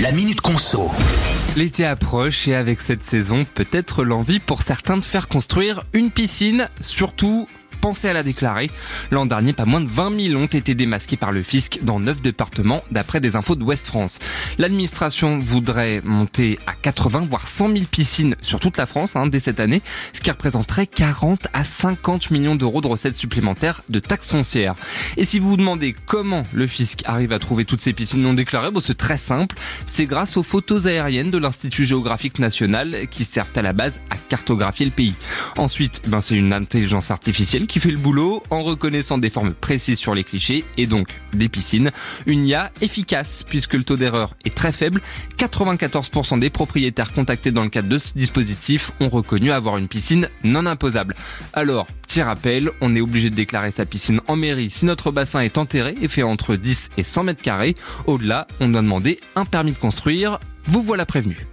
La Minute Conso. L'été approche et avec cette saison, peut-être l'envie pour certains de faire construire une piscine, surtout pensez à la déclarer. L'an dernier, pas moins de 20 000 ont été démasqués par le fisc dans 9 départements, d'après des infos de West France. L'administration voudrait monter à 80 voire 100 000 piscines sur toute la France hein, dès cette année, ce qui représenterait 40 à 50 millions d'euros de recettes supplémentaires de taxes foncières. Et si vous vous demandez comment le fisc arrive à trouver toutes ces piscines non déclarées, bon, c'est très simple. C'est grâce aux photos aériennes de l'Institut géographique national qui servent à la base à cartographier le pays. Ensuite, ben, c'est une intelligence artificielle qui fait le boulot en reconnaissant des formes précises sur les clichés et donc des piscines. Une IA efficace puisque le taux d'erreur est très faible. 94% des propriétaires contactés dans le cadre de ce dispositif ont reconnu avoir une piscine non imposable. Alors, petit rappel, on est obligé de déclarer sa piscine en mairie si notre bassin est enterré et fait entre 10 et 100 mètres carrés. Au-delà, on doit demander un permis de construire. Vous voilà prévenu.